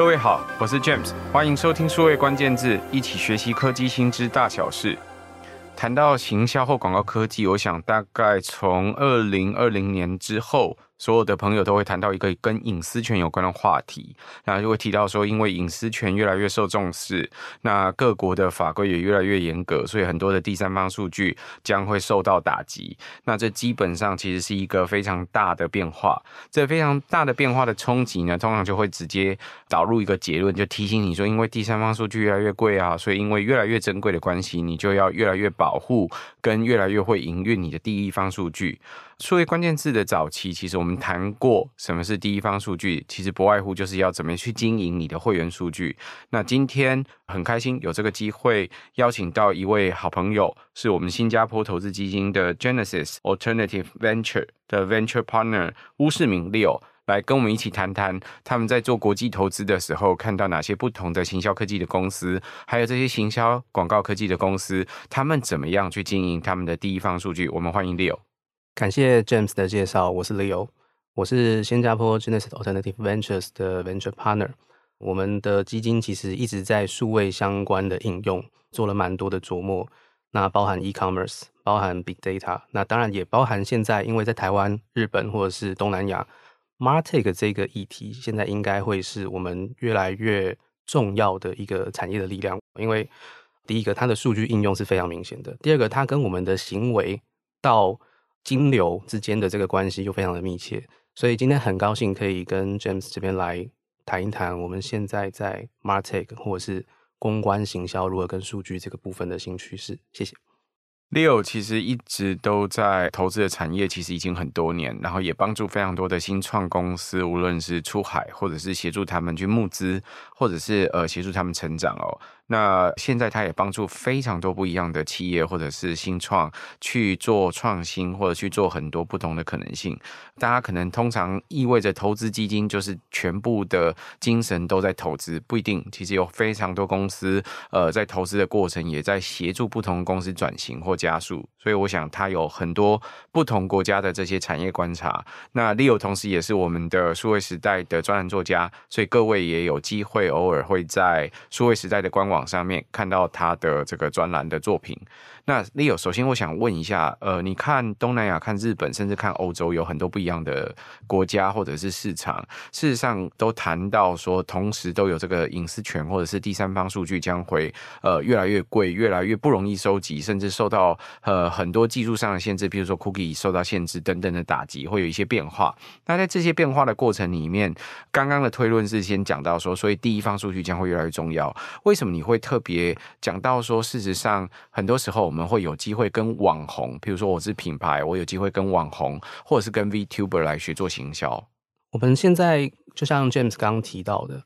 各位好，我是 James，欢迎收听数位关键字，一起学习科技新知大小事。谈到行销或广告科技，我想大概从二零二零年之后。所有的朋友都会谈到一个跟隐私权有关的话题，那就会提到说，因为隐私权越来越受重视，那各国的法规也越来越严格，所以很多的第三方数据将会受到打击。那这基本上其实是一个非常大的变化。这非常大的变化的冲击呢，通常就会直接导入一个结论，就提醒你说，因为第三方数据越来越贵啊，所以因为越来越珍贵的关系，你就要越来越保护跟越来越会营运你的第一方数据。数位关键字的早期，其实我们谈过什么是第一方数据，其实不外乎就是要怎么去经营你的会员数据。那今天很开心有这个机会邀请到一位好朋友，是我们新加坡投资基金的 Genesis Alternative Venture 的 Venture Partner 鄔世明 Leo 来跟我们一起谈谈他们在做国际投资的时候看到哪些不同的行销科技的公司，还有这些行销广告科技的公司，他们怎么样去经营他们的第一方数据。我们欢迎 Leo。感谢 James 的介绍，我是 Leo，我是新加坡 Genesis Alternative Ventures 的 Venture Partner。我们的基金其实一直在数位相关的应用做了蛮多的琢磨，那包含 e-commerce，包含 big data，那当然也包含现在因为在台湾、日本或者是东南亚，MarTech 这个议题现在应该会是我们越来越重要的一个产业的力量，因为第一个它的数据应用是非常明显的，第二个它跟我们的行为到金流之间的这个关系又非常的密切，所以今天很高兴可以跟 James 这边来谈一谈我们现在在 MarTech 或者是公关行销如何跟数据这个部分的新趋势。谢谢。Leo 其实一直都在投资的产业，其实已经很多年，然后也帮助非常多的新创公司，无论是出海，或者是协助他们去募资，或者是呃协助他们成长哦。那现在他也帮助非常多不一样的企业或者是新创去做创新，或者去做很多不同的可能性。大家可能通常意味着投资基金就是全部的精神都在投资，不一定。其实有非常多公司，呃，在投资的过程也在协助不同公司转型或加速。所以我想他有很多不同国家的这些产业观察。那 Leo 同时也是我们的数位时代的专栏作家，所以各位也有机会偶尔会在数位时代的官网。网上面看到他的这个专栏的作品。那 Leo，首先我想问一下，呃，你看东南亚、看日本，甚至看欧洲，有很多不一样的国家或者是市场，事实上都谈到说，同时都有这个隐私权或者是第三方数据将会呃越来越贵，越来越不容易收集，甚至受到呃很多技术上的限制，比如说 Cookie 受到限制等等的打击，会有一些变化。那在这些变化的过程里面，刚刚的推论是先讲到说，所以第一方数据将会越来越重要。为什么你会？特别讲到说，事实上，很多时候我们们会有机会跟网红，比如说我是品牌，我有机会跟网红或者是跟 VTuber 来学做行销。我们现在就像 James 刚刚提到的，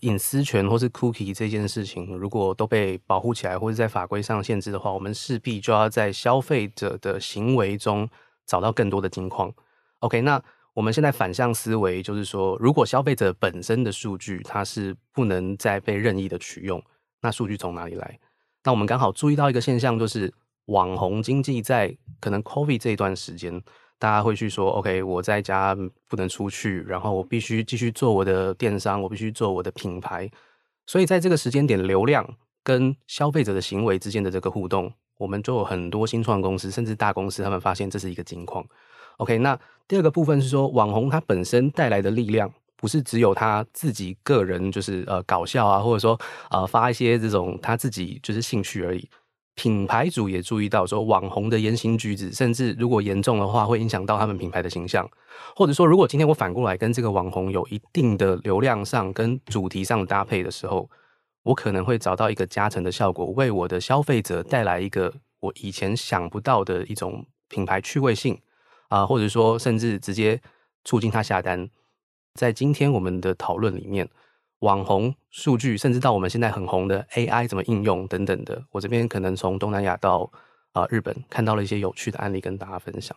隐私权或是 Cookie 这件事情，如果都被保护起来，或者在法规上限制的话，我们势必就要在消费者的行为中找到更多的金矿。OK，那我们现在反向思维就是说，如果消费者本身的数据它是不能再被任意的取用。那数据从哪里来？那我们刚好注意到一个现象，就是网红经济在可能 COVID 这一段时间，大家会去说，OK，我在家不能出去，然后我必须继续做我的电商，我必须做我的品牌。所以在这个时间点，流量跟消费者的行为之间的这个互动，我们就有很多新创公司，甚至大公司，他们发现这是一个金矿。OK，那第二个部分是说，网红它本身带来的力量。不是只有他自己个人就是呃搞笑啊，或者说呃发一些这种他自己就是兴趣而已。品牌主也注意到说，网红的言行举止，甚至如果严重的话，会影响到他们品牌的形象。或者说，如果今天我反过来跟这个网红有一定的流量上跟主题上搭配的时候，我可能会找到一个加成的效果，为我的消费者带来一个我以前想不到的一种品牌趣味性啊、或者说甚至直接促进他下单。在今天我们的讨论里面，网红数据，甚至到我们现在很红的 AI 怎么应用等等的，我这边可能从东南亚到啊、日本看到了一些有趣的案例跟大家分享。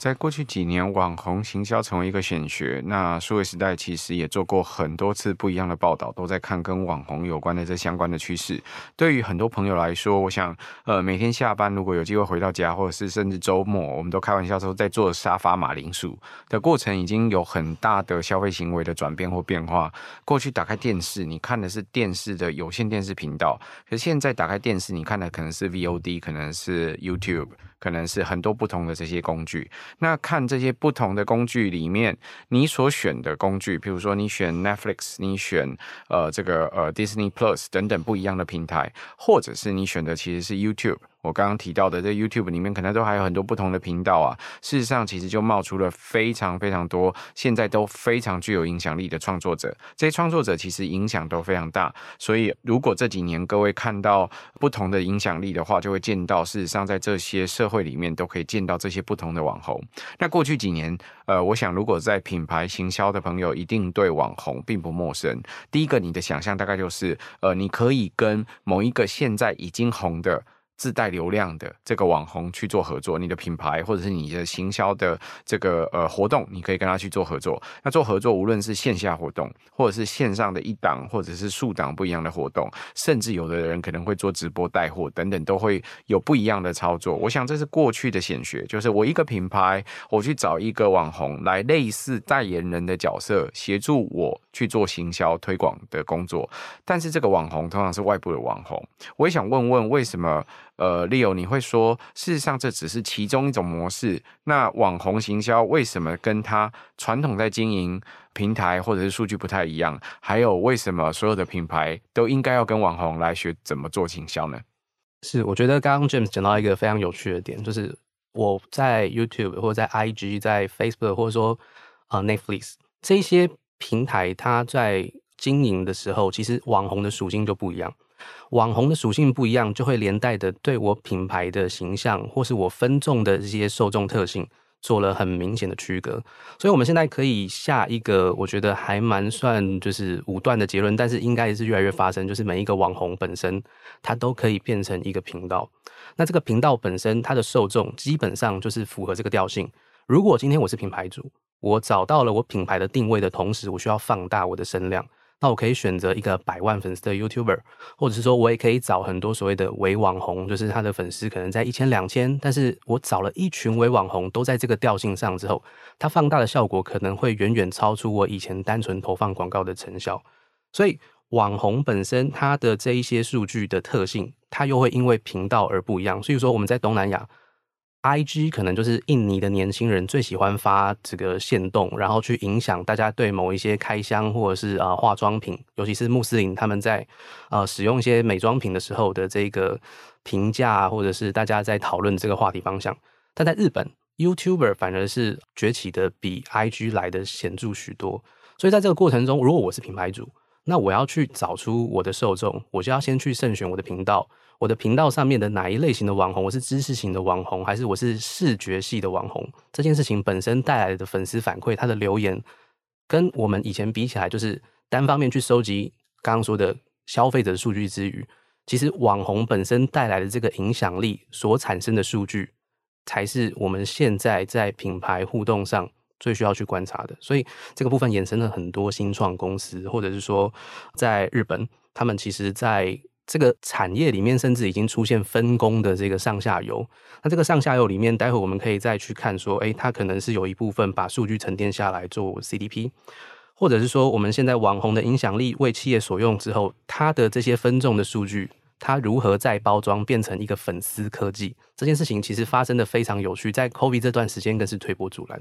在过去几年，网红行销成为一个显学。那数位时代其实也做过很多次不一样的报道，都在看跟网红有关的这相关的趋势。对于很多朋友来说，我想，呃，每天下班如果有机会回到家，或者是甚至周末，我们都开玩笑说，在做沙发马铃薯的过程，已经有很大的消费行为的转变或变化。过去打开电视，你看的是电视的有线电视频道，可是现在打开电视，你看的可能是 VOD，可能是 YouTube。可能是很多不同的这些工具，那看这些不同的工具里面，你所选的工具，比如说你选 Netflix，你选呃这个呃 Disney Plus 等等不一样的平台，或者是你选的其实是 YouTube。我刚刚提到的这 YouTube 里面，可能都还有很多不同的频道啊。事实上，其实就冒出了非常非常多，现在都非常具有影响力的创作者。这些创作者其实影响都非常大。所以，如果这几年各位看到不同的影响力的话，就会见到，事实上在这些社会里面都可以见到这些不同的网红。那过去几年，呃，我想如果在品牌行销的朋友，一定对网红并不陌生。第一个，你的想象大概就是，呃，你可以跟某一个现在已经红的。自带流量的这个网红去做合作，你的品牌或者是你的行销的这个呃活动，你可以跟他去做合作。那做合作，无论是线下活动，或者是线上的一档或者是数档不一样的活动，甚至有的人可能会做直播带货等等，都会有不一样的操作。我想这是过去的显学，就是我一个品牌，我去找一个网红来类似代言人的角色，协助我去做行销推广的工作。但是这个网红通常是外部的网红，我也想问问为什么？呃，Leo，你会说，事实上这只是其中一种模式。那网红行销为什么跟他传统在经营平台或者是数据不太一样？还有，为什么所有的品牌都应该要跟网红来学怎么做行销呢？是，我觉得刚刚 James 讲到一个非常有趣的点，就是我在 YouTube 或者在 IG、在 Facebook 或者说啊、呃、Netflix 这些平台，它在经营的时候，其实网红的属性就不一样。网红的属性不一样，就会连带的对我品牌的形象，或是我分众的这些受众特性，做了很明显的区隔。所以，我们现在可以下一个，我觉得还蛮算就是武断的结论，但是应该也是越来越发生，就是每一个网红本身，它都可以变成一个频道。那这个频道本身，它的受众基本上就是符合这个调性。如果今天我是品牌主，我找到了我品牌的定位的同时，我需要放大我的声量。那我可以选择一个百万粉丝的 YouTuber，或者是说我也可以找很多所谓的伪网红，就是他的粉丝可能在一千两千，但是我找了一群伪网红都在这个调性上之后，它放大的效果可能会远远超出我以前单纯投放广告的成效。所以网红本身它的这一些数据的特性，它又会因为频道而不一样。所以说我们在东南亚。IG 可能就是印尼的年轻人最喜欢发这个限动，然后去影响大家对某一些开箱或者是啊、呃、化妆品，尤其是穆斯林他们在呃使用一些美妆品的时候的这个评价，或者是大家在讨论这个话题方向。但在日本，YouTuber 反而是崛起的比 IG 来的显著许多。所以在这个过程中，如果我是品牌主，那我要去找出我的受众，我就要先去慎选我的频道。我的频道上面的哪一类型的网红？我是知识型的网红，还是我是视觉系的网红？这件事情本身带来的粉丝反馈，他的留言，跟我们以前比起来，就是单方面去收集刚刚说的消费者数据之余，其实网红本身带来的这个影响力所产生的数据，才是我们现在在品牌互动上最需要去观察的。所以这个部分衍生了很多新创公司，或者是说在日本，他们其实，在这个产业里面甚至已经出现分工的这个上下游，那这个上下游里面，待会我们可以再去看说，哎，它可能是有一部分把数据沉淀下来做 CDP，或者是说我们现在网红的影响力为企业所用之后，它的这些分众的数据，它如何再包装变成一个粉丝科技，这件事情其实发生的非常有趣，在 COVID 这段时间更是推波助澜。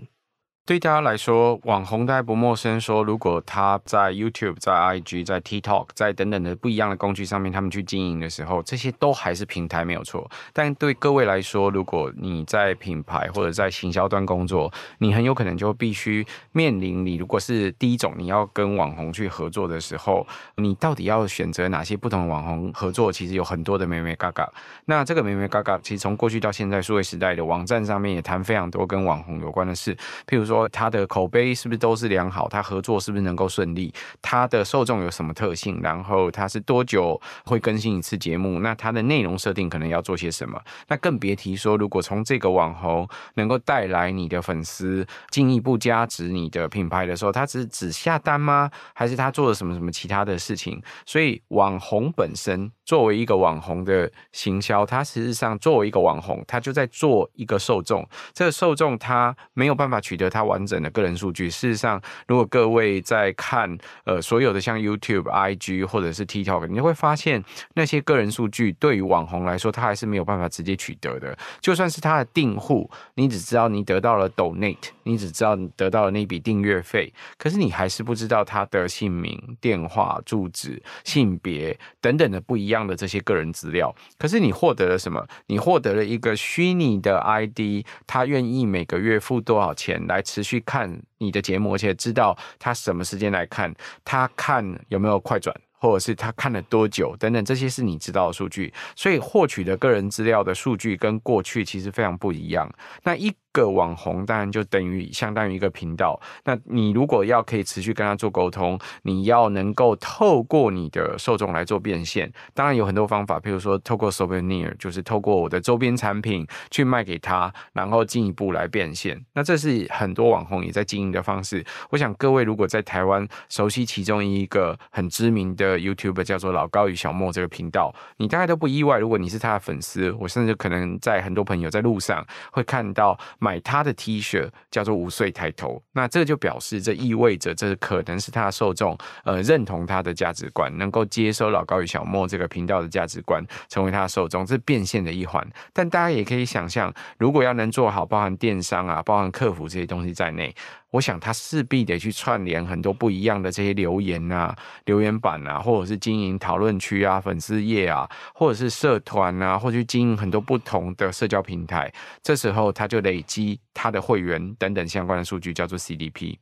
对大家来说，网红大家不陌生。说如果他在 YouTube、在 IG、在 TikTok、在等等的不一样的工具上面，他们去经营的时候，这些都还是平台没有错。但对各位来说，如果你在品牌或者在行销端工作，你很有可能就必须面临你如果是第一种你要跟网红去合作的时候，你到底要选择哪些不同的网红合作？其实有很多的眉眉嘎嘎。那这个眉眉嘎嘎，其实从过去到现在数位时代的网站上面也谈非常多跟网红有关的事，譬如说。他的口碑是不是都是良好，他合作是不是能够顺利，他的受众有什么特性，然后他是多久会更新一次节目，那他的内容设定可能要做些什么？那更别提说，如果从这个网红能够带来你的粉丝，进一步加值你的品牌的时候，他只是只下单吗？还是他做了什么什么其他的事情？所以网红本身作为一个网红的行销，他实际上作为一个网红，他就在做一个受众。这个受众他没有办法取得他完整的个人数据。事实上，如果各位在看呃所有的像 YouTube、IG 或者是 TikTok，你会发现那些个人数据对于网红来说，他还是没有办法直接取得的。就算是他的订户，你只知道你得到了 Donate，你只知道你得到了那笔订阅费，可是你还是不知道他的姓名、电话、住址、性别等等的不一样的这些个人资料。可是你获得了什么？你获得了一个虚拟的 ID，他愿意每个月付多少钱来持续看你的节目，而且知道他什么时间来看，他看有没有快转。或者是他看了多久等等，这些是你知道的数据，所以获取的个人资料的数据跟过去其实非常不一样。那一个网红当然就等于相当于一个频道。那你如果要可以持续跟他做沟通，你要能够透过你的受众来做变现，当然有很多方法，譬如说透过 souvenir，就是透过我的周边产品去卖给他，然后进一步来变现。那这是很多网红也在经营的方式。我想各位如果在台湾熟悉其中一个很知名的 YouTube 叫做老高与小莫这个频道，你大概都不意外。如果你是他的粉丝，我甚至可能在很多朋友在路上会看到。买他的 T 恤叫做五岁抬头，那这就表示这意味着这可能是他的受众，呃，认同他的价值观，能够接收老高与小莫这个频道的价值观，成为他的受众，这是变现的一环。但大家也可以想象，如果要能做好，包含电商啊，包含客服这些东西在内。我想他势必得去串联很多不一样的这些留言啊、留言板啊，或者是经营讨论区啊、粉丝页啊，或者是社团啊，或去经营很多不同的社交平台。这时候他就累积他的会员等等相关的数据，叫做 CDP。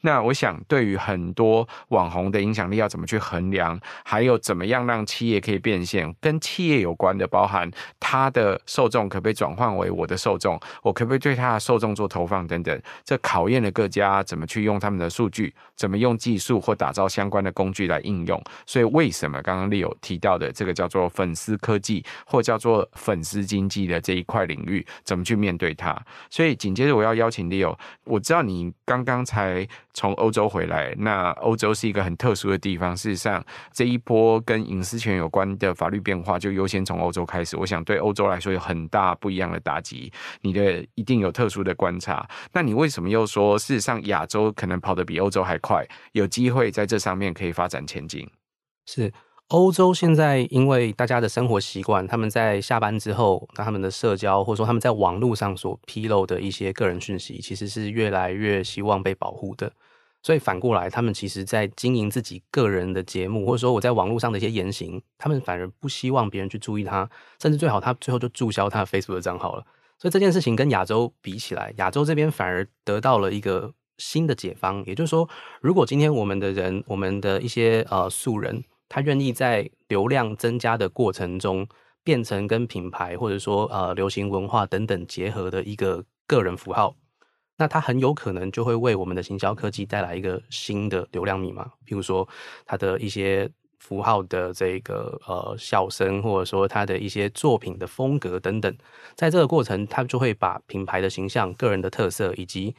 那我想，对于很多网红的影响力要怎么去衡量，还有怎么样让企业可以变现，跟企业有关的，包含他的受众可不可以转换为我的受众，我可不可以对他的受众做投放等等，这考验了个。家怎么去用他们的数据，怎么用技术或打造相关的工具来应用？所以为什么刚刚 Leo 提到的这个叫做粉丝科技，或叫做粉丝经济的这一块领域，怎么去面对它？所以紧接着我要邀请 Leo，我知道你刚刚才从欧洲回来，那欧洲是一个很特殊的地方。事实上，这一波跟隐私权有关的法律变化，就优先从欧洲开始。我想对欧洲来说有很大不一样的打击。你的一定有特殊的观察。那你为什么又说是上亚洲可能跑得比欧洲还快，有机会在这上面可以发展前景。是欧洲现在因为大家的生活习惯，他们在下班之后，那他们的社交或者说他们在网络上所披露的一些个人讯息，其实是越来越希望被保护的。所以反过来，他们其实在经营自己个人的节目，或者说我在网络上的一些言行，他们反而不希望别人去注意他，甚至最好他最后就注销他的 Facebook 的账号了。所以这件事情跟亚洲比起来，亚洲这边反而得到了一个新的解方。也就是说，如果今天我们的人，我们的一些呃素人，他愿意在流量增加的过程中，变成跟品牌或者说呃流行文化等等结合的一个个人符号，那他很有可能就会为我们的行销科技带来一个新的流量密码。譬如说，他的一些。符号的这个呃笑声，或者说他的一些作品的风格等等，在这个过程，他就会把品牌的形象、个人的特色以及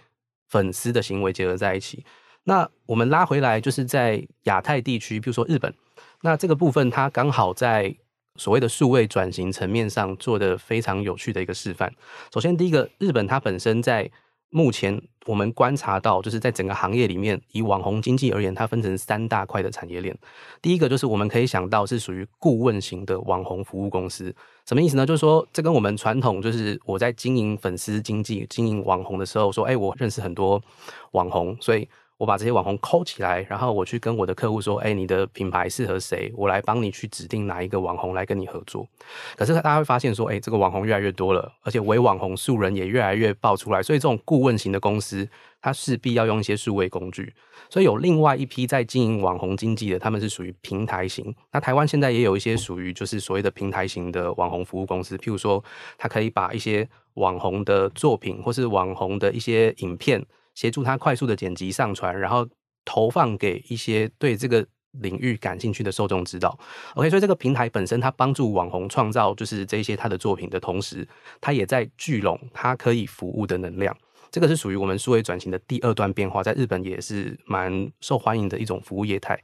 粉丝的行为结合在一起。那我们拉回来，就是在亚太地区，比如说日本，那这个部分它刚好在所谓的数位转型层面上做得非常有趣的一个示范。首先，第一个，日本它本身在目前我们观察到，就是在整个行业里面，以网红经济而言，它分成三大块的产业链。第一个就是我们可以想到是属于顾问型的网红服务公司，什么意思呢？就是说，这跟我们传统就是我在经营粉丝经济、经营网红的时候，说，哎，我认识很多网红，所以。我把这些网红抠起来，然后我去跟我的客户说：“哎，你的品牌适合谁？我来帮你去指定哪一个网红来跟你合作。”可是大家会发现说：“哎，这个网红越来越多了，而且伪网红素人也越来越爆出来，所以这种顾问型的公司，它势必要用一些数位工具。所以有另外一批在经营网红经济的，他们是属于平台型。那台湾现在也有一些属于就是所谓的平台型的网红服务公司，譬如说，它可以把一些网红的作品或是网红的一些影片。协助他快速的剪辑上传，然后投放给一些对这个领域感兴趣的受众知道。OK，所以这个平台本身它帮助网红创造就是这些他的作品的同时，它也在聚拢它可以服务的能量。这个是属于我们数位转型的第二段变化，在日本也是蛮受欢迎的一种服务业态。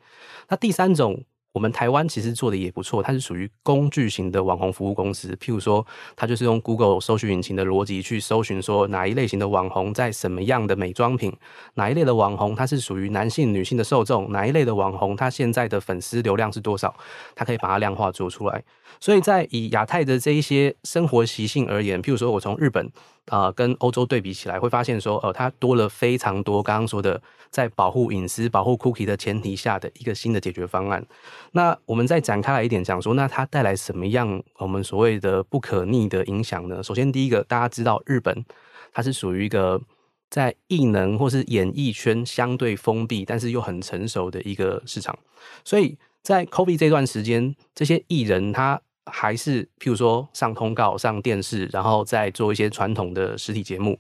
那第三种。我们台湾其实做的也不错，它是属于工具型的网红服务公司。譬如说，它就是用 Google 搜寻引擎的逻辑去搜寻，说哪一类型的网红在什么样的美妆品，哪一类的网红它是属于男性、女性的受众，哪一类的网红它现在的粉丝流量是多少，它可以把它量化做出来。所以在以亚太的这一些生活习性而言，譬如说我从日本。啊、跟欧洲对比起来，会发现说，呃，它多了非常多刚刚说的，在保护隐私、保护 cookie 的前提下的一个新的解决方案。那我们再展开来一点讲说，那它带来什么样我们所谓的不可逆的影响呢？首先，第一个，大家知道日本它是属于一个在艺能或是演艺圈相对封闭，但是又很成熟的一个市场，所以在 COVID 这段时间，这些艺人他。还是譬如说上通告、上电视，然后再做一些传统的实体节目，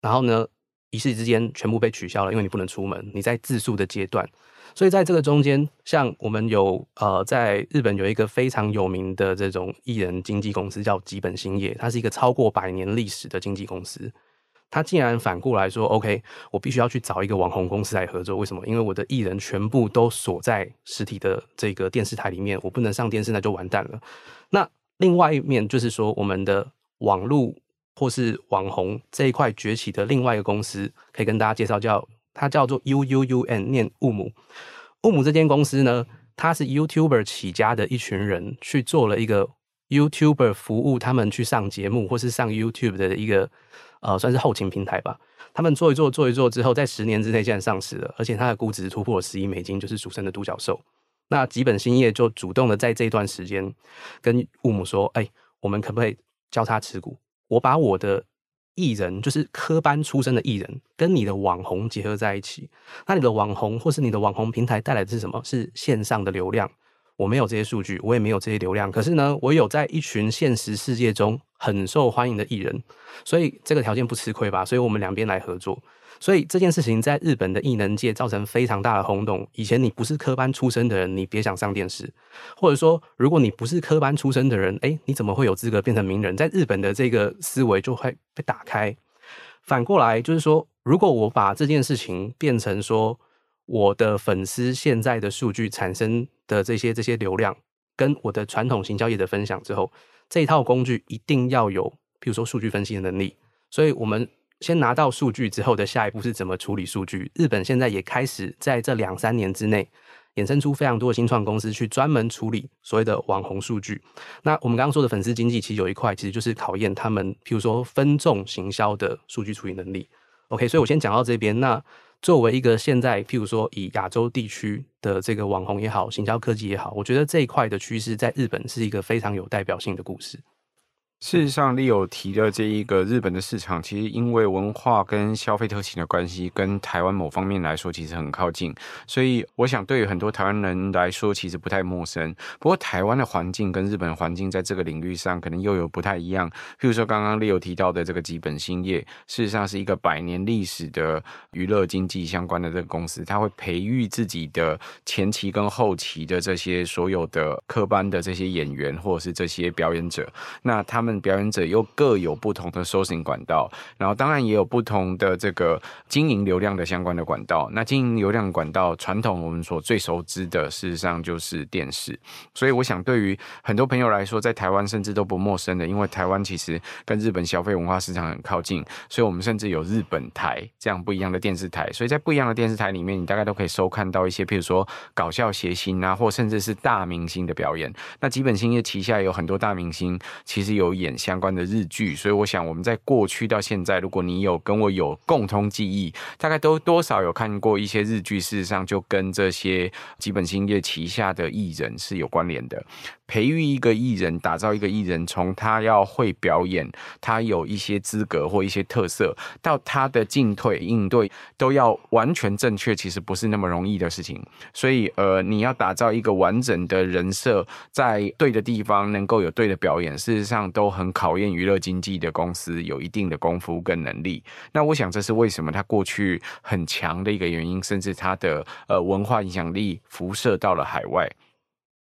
然后呢，一时之间全部被取消了，因为你不能出门，你在自述的阶段。所以在这个中间，像我们有呃，在日本有一个非常有名的这种艺人经纪公司叫吉本兴业，它是一个超过百年历史的经纪公司。他竟然反过来说：“OK，我必须要去找一个网红公司来合作。为什么？因为我的艺人全部都锁在实体的这个电视台里面，我不能上电视，那就完蛋了。那另外一面就是说，我们的网络或是网红这一块崛起的另外一个公司，可以跟大家介绍，叫它叫做 U U U N，念乌姆。乌姆这间公司呢，它是 YouTuber 起家的一群人去做了一个 YouTuber 服务，他们去上节目或是上 YouTube 的一个。”呃，算是后勤平台吧。他们做一做，做一做之后，在十年之内竟然上市了，而且它的估值突破了十亿美金，就是俗称的独角兽。那吉本兴业就主动的在这一段时间跟乌姆说：“哎、我们可不可以交叉持股？我把我的艺人，就是科班出身的艺人，跟你的网红结合在一起。那你的网红或是你的网红平台带来的是什么？是线上的流量。”我没有这些数据，我也没有这些流量。可是呢，我有在一群现实世界中很受欢迎的艺人，所以这个条件不吃亏吧？所以我们两边来合作。所以这件事情在日本的艺能界造成非常大的轰动。以前你不是科班出身的人，你别想上电视；或者说，如果你不是科班出身的人，诶，你怎么会有资格变成名人？在日本的这个思维就会被打开。反过来就是说，如果我把这件事情变成说，我的粉丝现在的数据产生的这些这些流量，跟我的传统行销业的分享之后，这一套工具一定要有，譬如说数据分析的能力。所以，我们先拿到数据之后的下一步是怎么处理数据？日本现在也开始在这两三年之内衍生出非常多的新创公司去专门处理所谓的网红数据。那我们刚刚说的粉丝经济，其实有一块其实就是考验他们，譬如说分众行销的数据处理能力。OK，所以我先讲到这边。那作为一个现在，譬如说以亚洲地区的这个网红也好，行销科技也好，我觉得这一块的趋势在日本是一个非常有代表性的故事。事实上，Leo 提的这一个日本的市场，其实因为文化跟消费特性的关系，跟台湾某方面来说，其实很靠近。所以，我想对于很多台湾人来说，其实不太陌生。不过，台湾的环境跟日本环境在这个领域上，可能又有不太一样。譬如说，刚刚 Leo 提到的这个吉本兴业，事实上是一个百年历史的娱乐经济相关的这个公司，它会培育自己的前期跟后期的这些所有的科班的这些演员，或者是这些表演者，那他们。表演者又各有不同的收信管道，然后当然也有不同的这个经营流量的相关的管道。那经营流量管道，传统我们所最熟知的，事实上就是电视。所以我想，对于很多朋友来说，在台湾甚至都不陌生的，因为台湾其实跟日本消费文化市场很靠近，所以我们甚至有日本台这样不一样的电视台。所以在不一样的电视台里面，你大概都可以收看到一些，譬如说搞笑谐星啊，或甚至是大明星的表演。那吉本兴业旗下有很多大明星，其实有。演相关的日剧，所以我想我们在过去到现在，如果你有跟我有共通记忆，大概都多少有看过一些日剧，事实上就跟这些基本兴业旗下的艺人是有关联的。培育一个艺人，打造一个艺人，从他要会表演，他有一些资格或一些特色，到他的进退应对都要完全正确，其实不是那么容易的事情。所以，呃，你要打造一个完整的人设，在对的地方能够有对的表演，事实上都很考验娱乐经纪的公司有一定的功夫跟能力。那我想，这是为什么他过去很强的一个原因，甚至他的呃文化影响力辐射到了海外。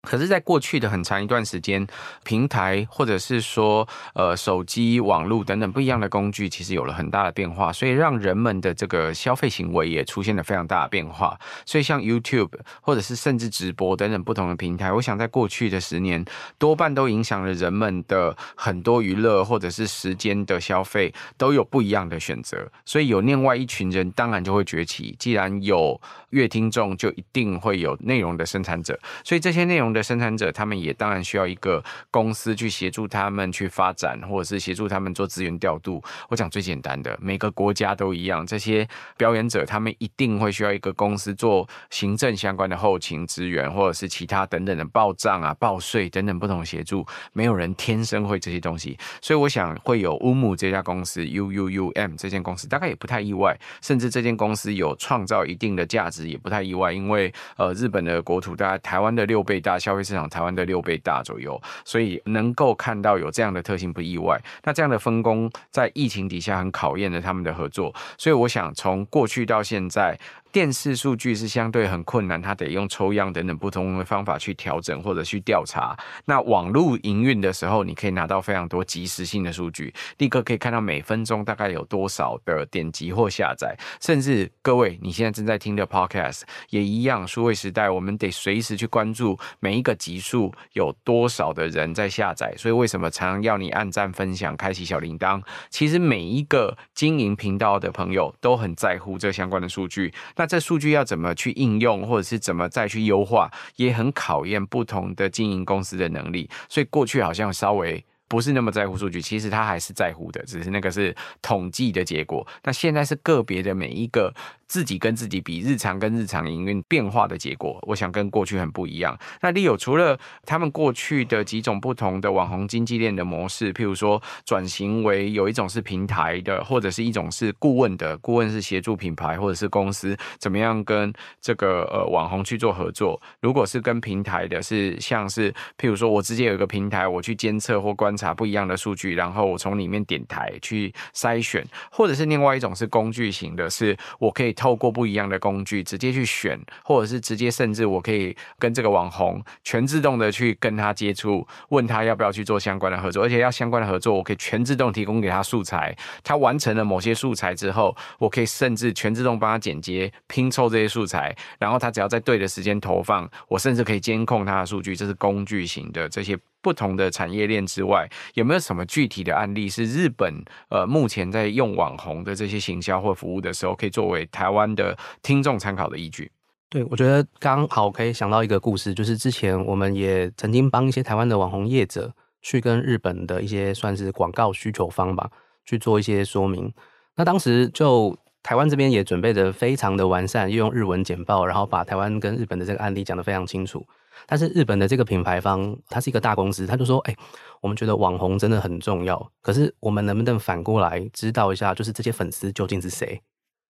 可是，在过去的很长一段时间，平台或者是说，呃，手机、网络等等不一样的工具，其实有了很大的变化，所以让人们的这个消费行为也出现了非常大的变化。所以，像 YouTube 或者是甚至直播等等不同的平台，我想在过去的十年，多半都影响了人们的很多娱乐或者是时间的消费，都有不一样的选择。所以，有另外一群人当然就会崛起。既然有乐听众，就一定会有内容的生产者。所以，这些内容的生产者，他们也当然需要一个公司去协助他们去发展，或者是协助他们做资源调度。我讲最简单的，每个国家都一样，这些表演者他们一定会需要一个公司做行政相关的后勤资源，或者是其他等等的报账啊、报税等等不同协助。没有人天生会这些东西，所以我想会有 UUUM 这家公司，U U U M 这间公司大概也不太意外，甚至这间公司有创造一定的价值也不太意外，因为呃日本的国土大概台湾的六倍大，消费市场台湾的六倍大左右，所以能够看到有这样的特性不意外。那这样的分工在疫情底下很考验了他们的合作，所以我想从过去到现在。电视数据是相对很困难，它得用抽样等等不同的方法去调整或者去调查。那网络营运的时候，你可以拿到非常多即时性的数据，立刻可以看到每分钟大概有多少的点击或下载，甚至各位你现在正在听的 Podcast 也一样。数位时代，我们得随时去关注每一个集数有多少的人在下载。所以为什么常常要你按赞、分享、开启小铃铛？其实每一个经营频道的朋友都很在乎这相关的数据。那那这数据要怎么去应用，或者是怎么再去优化，也很考验不同的经营公司的能力。所以过去好像稍微不是那么在乎数据，其实他还是在乎的，只是那个是统计的结果。那现在是个别的每一个。自己跟自己比，日常跟日常营运变化的结果，我想跟过去很不一样。那 Leo 除了他们过去的几种不同的网红经纪链的模式，譬如说转型为有一种是平台的，或者是一种是顾问的，顾问是协助品牌或者是公司怎么样跟这个呃网红去做合作。如果是跟平台的，是像是譬如说我直接有一个平台，我去监测或观察不一样的数据，然后我从里面点台去筛选，或者是另外一种是工具型的，是我可以。透过不一样的工具直接去选，或者是直接甚至我可以跟这个网红全自动的去跟他接触，问他要不要去做相关的合作，而且要相关的合作，我可以全自动提供给他素材。他完成了某些素材之后，我可以甚至全自动帮他剪接、拼凑这些素材，然后他只要在对的时间投放，我甚至可以监控他的数据。这是工具型的这些。不同的产业链之外，有没有什么具体的案例是日本呃目前在用网红的这些行销或服务的时候，可以作为台湾的听众参考的依据？对，我觉得刚好可以想到一个故事，就是之前我们也曾经帮一些台湾的网红业者去跟日本的一些算是广告需求方吧去做一些说明。那当时就台湾这边也准备得非常的完善，又用日文简报，然后把台湾跟日本的这个案例讲得非常清楚。但是日本的这个品牌方，它是一个大公司，他就说：“哎、我们觉得网红真的很重要，可是我们能不能反过来知道一下，就是这些粉丝究竟是谁？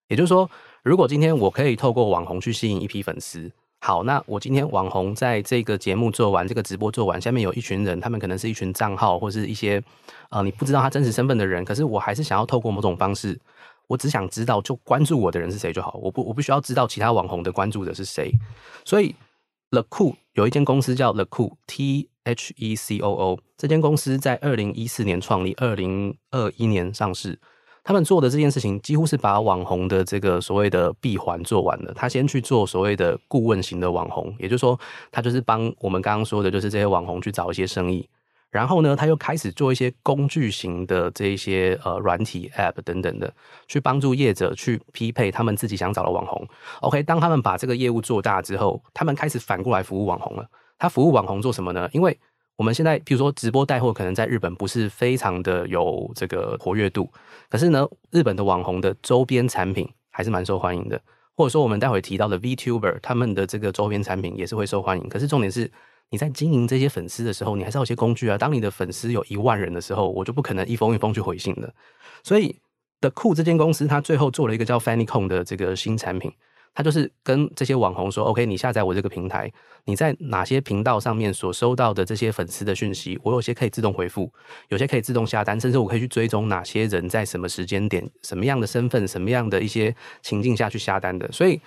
也就是说，如果今天我可以透过网红去吸引一批粉丝，好，那我今天网红在这个节目做完，这个直播做完，下面有一群人，他们可能是一群账号或是一些呃你不知道他真实身份的人，可是我还是想要透过某种方式，我只想知道就关注我的人是谁就好，我不我不需要知道其他网红的关注者是谁，所以。”乐酷有一间公司叫 The Cool T H E C O O，这间公司在二零一四年创立，二零二一年上市。他们做的这件事情几乎是把网红的这个所谓的闭环做完了。他先去做所谓的顾问型的网红，也就是说，他就是帮我们刚刚说的，就是这些网红去找一些生意。然后呢，他又开始做一些工具型的这一些呃软体 App 等等的，去帮助业者去匹配他们自己想找的网红。OK，当他们把这个业务做大之后，他们开始反过来服务网红了。他服务网红做什么呢？因为我们现在比如说直播带货，可能在日本不是非常的有这个活跃度，可是呢，日本的网红的周边产品还是蛮受欢迎的，或者说我们待会提到的 VTuber，他们的这个周边产品也是会受欢迎。可是重点是。你在经营这些粉丝的时候，你还是要有些工具啊。当你的粉丝有一万人的时候，我就不可能一封一封去回信的。所以，The Cool 这间公司，它最后做了一个叫 Fanycon 的这个新产品。它就是跟这些网红说：“OK，你下载我这个平台，你在哪些频道上面所收到的这些粉丝的讯息，我有些可以自动回复，有些可以自动下单，甚至我可以去追踪哪些人在什么时间点、什么样的身份、什么样的一些情境下去下单的。所以，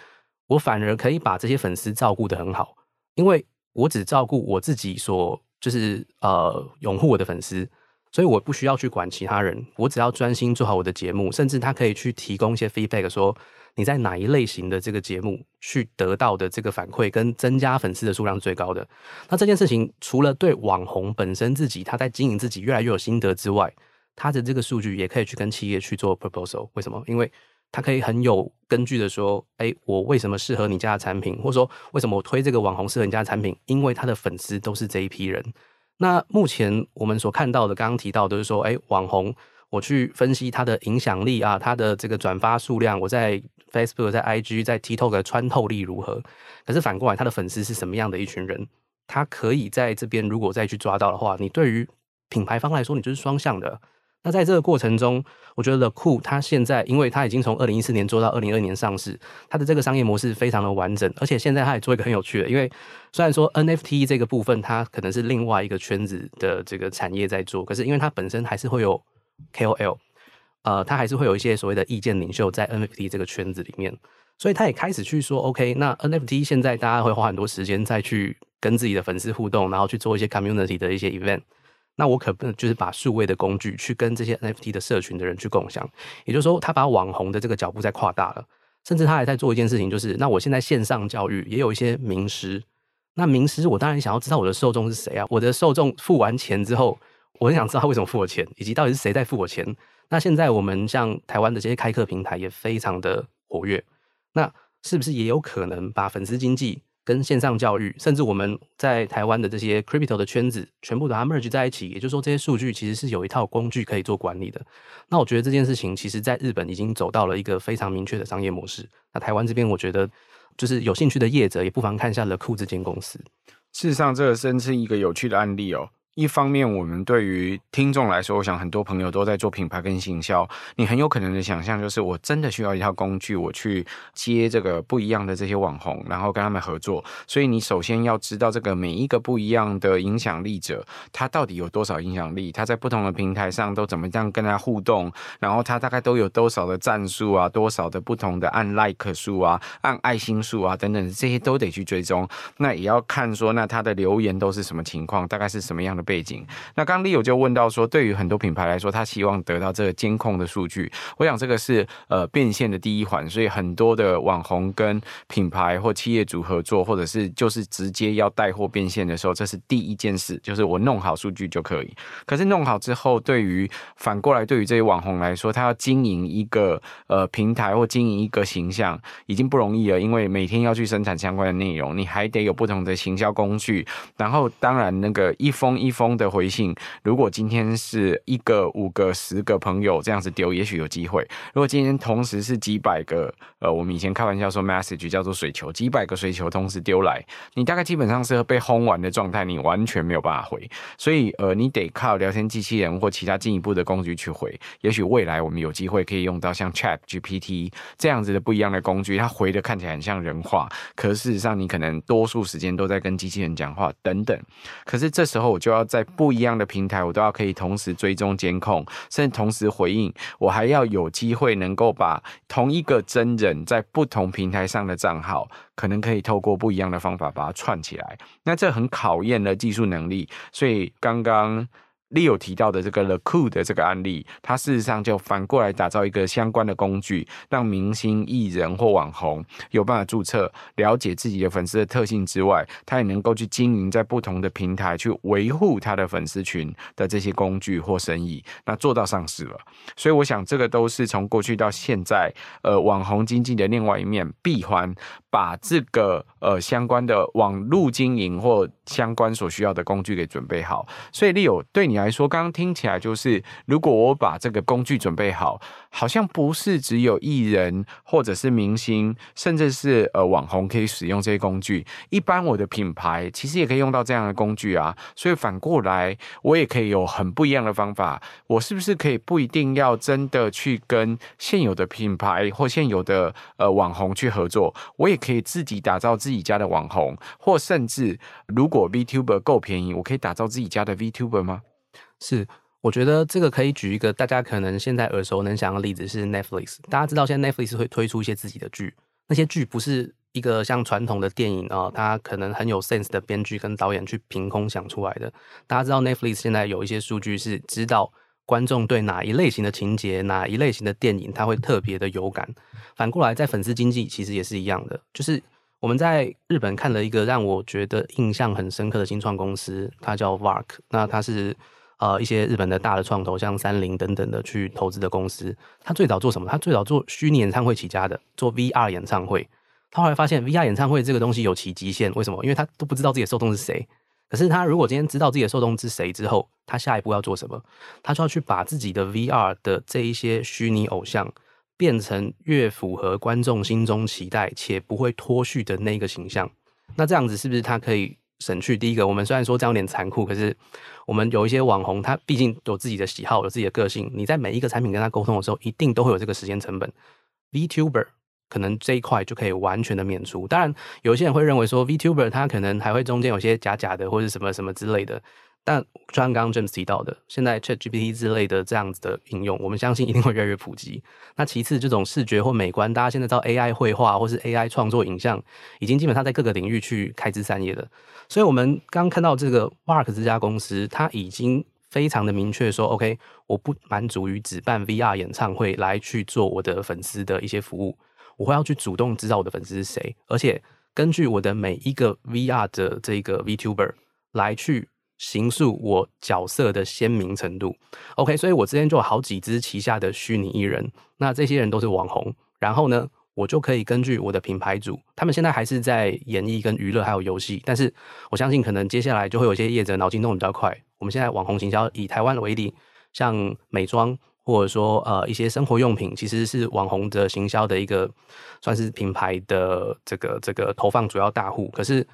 我反而可以把这些粉丝照顾得很好，因为我只照顾我自己所就是呃拥护我的粉丝，所以我不需要去管其他人，我只要专心做好我的节目，甚至他可以去提供一些 feedback 说。”你在哪一类型的这个节目去得到的这个反馈跟增加粉丝的数量最高的？那这件事情除了对网红本身自己他在经营自己越来越有心得之外，他的这个数据也可以去跟企业去做 proposal。为什么？因为他可以很有根据的说，哎，我为什么适合你家的产品，或者说为什么我推这个网红适合你家的产品？因为他的粉丝都是这一批人。那目前我们所看到的，刚刚提到的，都是说，哎，网红。我去分析它的影响力啊，它的这个转发数量，我在 Facebook、在 IG、在 TikTok 的穿透力如何？可是反过来，他的粉丝是什么样的一群人？他可以在这边如果再去抓到的话，你对于品牌方来说，你就是双向的。那在这个过程中，我觉得 The Cool 它现在，因为它已经从二零一四年做到二零二二年上市，它的这个商业模式非常的完整，而且现在它也做一个很有趣的，因为虽然说 NFT 这个部分它可能是另外一个圈子的这个产业在做，可是因为它本身还是会有。KOL，呃，它还是会有一些所谓的意见领袖在 NFT 这个圈子里面，所以他也开始去说，OK，那 NFT 现在大家会花很多时间再去跟自己的粉丝互动，然后去做一些 community 的一些 event，那我可不能就是把数位的工具去跟这些 NFT 的社群的人去共享，也就是说，他把网红的这个脚步在扩大了，甚至他还在做一件事情，就是那我现在线上教育也有一些名师，那名师我当然想要知道我的受众是谁啊，我的受众付完钱之后。我很想知道他为什么付我钱，以及到底是谁在付我钱。那现在我们像台湾的这些开课平台也非常的活跃，那是不是也有可能把粉丝经济跟线上教育，甚至我们在台湾的这些 crypto 的圈子，全部都它 merge 在一起？也就是说，这些数据其实是有一套工具可以做管理的。那我觉得这件事情，其实在日本已经走到了一个非常明确的商业模式。那台湾这边，我觉得就是有兴趣的业者，也不妨看一下 The Cool 这间公司。事实上，这个真是一个有趣的案例哦。一方面，我们对于听众来说，我想很多朋友都在做品牌跟行销。你很有可能的想象就是，我真的需要一套工具，我去接这个不一样的这些网红，然后跟他们合作。所以，你首先要知道这个每一个不一样的影响力者，他到底有多少影响力？他在不同的平台上都怎么样跟他互动？然后他大概都有多少的赞数啊？多少的不同的按 like 数啊？按爱心数啊？等等，这些都得去追踪。那也要看说，那他的留言都是什么情况？大概是什么样的？背景。那刚刚 Leo 就问到说，对于很多品牌来说，他希望得到这个监控的数据。我想这个是呃变现的第一环，所以很多的网红跟品牌或企业主合作，或者是就是直接要带货变现的时候，这是第一件事，就是我弄好数据就可以。可是弄好之后，对于反过来对于这些网红来说，他要经营一个呃平台或经营一个形象，已经不容易了，因为每天要去生产相关的内容，你还得有不同的行销工具，然后当然那个一封一封的回信，如果今天是一个、五个、十个朋友这样子丢，也许有机会。如果今天同时是几百个，呃，我们以前开玩笑说 message 叫做水球，几百个水球同时丢来，你大概基本上是被轰完的状态，你完全没有办法回。所以，呃，你得靠聊天机器人或其他进一步的工具去回。也许未来我们有机会可以用到像 Chat GPT 这样子的不一样的工具，它回的看起来很像人话，可事实上你可能多数时间都在跟机器人讲话等等。可是这时候我就要要在不一样的平台，我都要可以同时追踪监控，甚至同时回应。我还要有机会能够把同一个真人在不同平台上的账号，可能可以透过不一样的方法把它串起来。那这很考验了技术能力。所以刚刚。Leo 提到的这个 The Cool 的这个案例，它事实上就反过来打造一个相关的工具，让明星、艺人或网红有办法注册、了解自己的粉丝的特性之外，他也能够去经营在不同的平台去维护他的粉丝群的这些工具或生意，那做到上市了。所以我想，这个都是从过去到现在，呃，网红经济的另外一面闭环，把这个呃相关的网路经营或相关所需要的工具给准备好。所以 Leo 对你。来说，刚刚听起来就是，如果我把这个工具准备好，好像不是只有艺人或者是明星，甚至是呃网红可以使用这些工具，一般我的品牌其实也可以用到这样的工具啊。所以反过来，我也可以有很不一样的方法。我是不是可以不一定要真的去跟现有的品牌或现有的呃网红去合作？我也可以自己打造自己家的网红，或甚至如果 VTuber 够便宜，我可以打造自己家的 VTuber 吗？是，我觉得这个可以举一个大家可能现在耳熟能详的例子是 Netflix。大家知道现在 Netflix 会推出一些自己的剧，那些剧不是一个像传统的电影啊，它可能很有 sense 的编剧跟导演去凭空想出来的。大家知道 Netflix 现在有一些数据是知道观众对哪一类型的情节、哪一类型的电影，他会特别的有感。反过来，在粉丝经济其实也是一样的，就是我们在日本看了一个让我觉得印象很深刻的新创公司，它叫 VARK。那它是呃一些日本的大的创投，像三菱等等的去投资的公司。他最早做什么？他最早做虚拟演唱会起家的，做 VR 演唱会。他后来发现 VR 演唱会这个东西有其极限，为什么？因为他都不知道自己的受众是谁。可是他如果今天知道自己的受众是谁之后，他下一步要做什么？他就要去把自己的 VR 的这一些虚拟偶像变成越符合观众心中期待且不会脱序的那个形象。那这样子是不是他可以省去第一个？我们虽然说这样有点残酷，可是我们有一些网红，他毕竟有自己的喜好，有自己的个性。你在每一个产品跟他沟通的时候，一定都会有这个时间成本。VTuber。可能这一块就可以完全的免除。当然，有些人会认为说，VTuber 他可能还会中间有些假假的或者什么什么之类的。但就像刚刚 James 提到的，现在 ChatGPT 之类的这样子的应用，我们相信一定会越来越普及。那其次，这种视觉或美观，大家现在知道 AI 绘画或是 AI 创作影像，已经基本上在各个领域去开枝散叶了。所以，我们刚看到这个 Mark 这家公司，它已经非常的明确说，OK，我不满足于只办 VR 演唱会来去做我的粉丝的一些服务。我会要去主动知道我的粉丝是谁，而且根据我的每一个 VR 的这个 VTuber 来去形塑我角色的鲜明程度。OK，所以我之前就好几支旗下的虚拟艺人，那这些人都是网红，然后呢，我就可以根据我的品牌主，他们现在还是在演艺跟娱乐还有游戏，但是我相信可能接下来就会有些业者脑筋动得比较快。我们现在网红行销以台湾为例，像美妆。或者说，呃，一些生活用品其实是网红的行销的一个，算是品牌的这个这个投放主要大户。可是，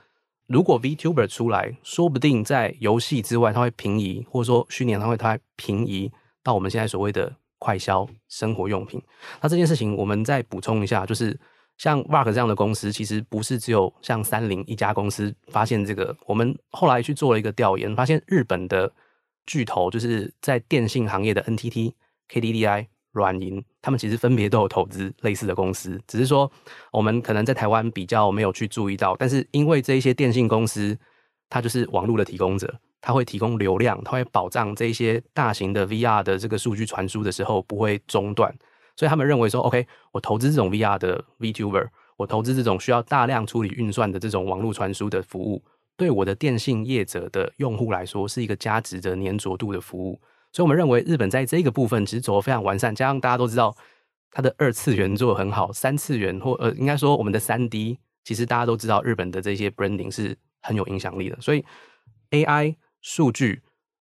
如果 VTuber 出来，说不定在游戏之外，它会平移，或者说虚拟演唱会，它会平移到我们现在所谓的快消生活用品。那这件事情，我们再补充一下，就是像 VARK 这样的公司，其实不是只有像三菱一家公司发现这个。我们后来去做了一个调研，发现日本的巨头，就是在电信行业的 NTT。KDDI、软银，他们其实分别都有投资类似的公司，只是说我们可能在台湾比较没有去注意到。但是因为这一些电信公司，它就是网络的提供者，它会提供流量，它会保障这一些大型的 VR 的这个数据传输的时候不会中断，所以他们认为说，OK，我投资这种 VR 的 VTuber，我投资这种需要大量处理运算的这种网络传输的服务，对我的电信业者的用户来说，是一个价值的粘着度的服务。所以，我们认为日本在这个部分其实走得非常完善，加上大家都知道它的二次元做得很好，三次元或呃，应该说我们的三 D，其实大家都知道日本的这些 branding 是很有影响力的。所以，AI 数据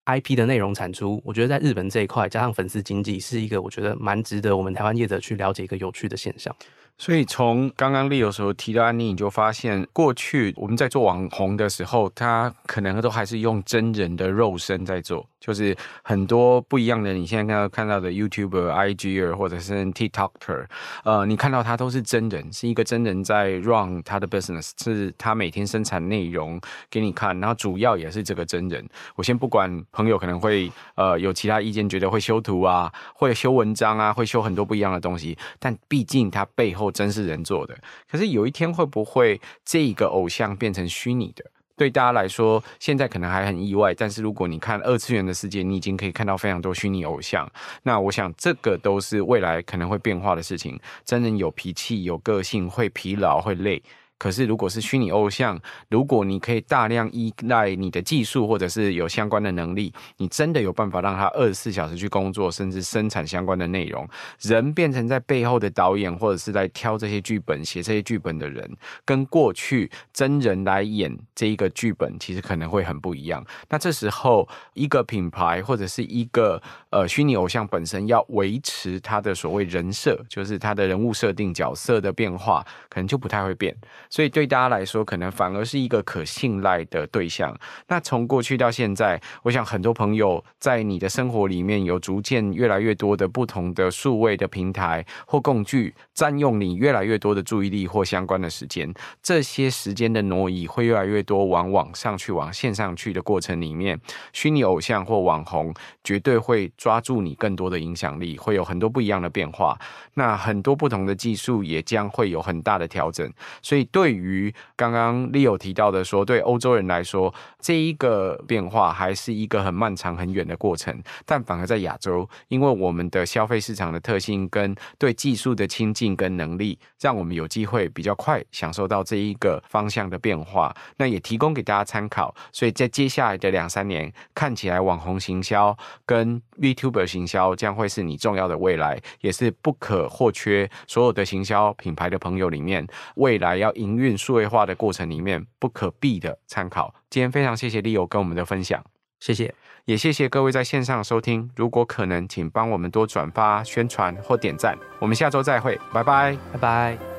IP 的内容产出，我觉得在日本这一块，加上粉丝经济，是一个我觉得蛮值得我们台湾业者去了解一个有趣的现象。所以从刚刚 Leo 时候提到案例，你就发现过去我们在做网红的时候，他可能都还是用真人的肉身在做，就是很多不一样的。你现在看到看到的 YouTuber、IG 或者是 TikToker，呃，你看到他都是真人，是一个真人在 run 他的 business，是他每天生产内容给你看，然后主要也是这个真人。我先不管朋友可能会呃有其他意见，觉得会修图啊，会修文章啊，会修很多不一样的东西，但毕竟他背后。真是人做的，可是有一天会不会这个偶像变成虚拟的？对大家来说，现在可能还很意外。但是如果你看二次元的世界，你已经可以看到非常多虚拟偶像。那我想，这个都是未来可能会变化的事情。真人有脾气、有个性，会疲劳、会累。可是如果是虚拟偶像，如果你可以大量依赖你的技术或者是有相关的能力，你真的有办法让他二十四小时去工作，甚至生产相关的内容。人变成在背后的导演，或者是在挑这些剧本、写这些剧本的人，跟过去真人来演这一个剧本，其实可能会很不一样。那这时候，一个品牌或者是一个呃虚拟偶像本身要维持他的所谓人设，就是他的人物设定、角色的变化，可能就不太会变。所以对大家来说，可能反而是一个可信赖的对象。那从过去到现在，我想很多朋友在你的生活里面有逐渐越来越多的不同的数位的平台或工具，占用你越来越多的注意力或相关的时间。这些时间的挪移会越来越多往网上去、往线上去的过程里面，虚拟偶像或网红绝对会抓住你更多的影响力，会有很多不一样的变化。那很多不同的技术也将会有很大的调整。所以，对于刚刚 Leo 提到的说，对欧洲人来说，这一个变化还是一个很漫长、很远的过程。但反而在亚洲，因为我们的消费市场的特性跟对技术的亲近跟能力，让我们有机会比较快享受到这一个方向的变化。那也提供给大家参考。所以在接下来的两三年，看起来网红行销跟 VTuber 行销将会是你重要的未来，也是不可或缺。所有的行销品牌的朋友里面，未来要营运数位化的过程里面不可避的参考。今天非常谢谢 Leo 跟我们的分享，谢谢，也谢谢各位在线上收听。如果可能，请帮我们多转发、宣传或点赞。我们下周再会，拜拜，拜拜。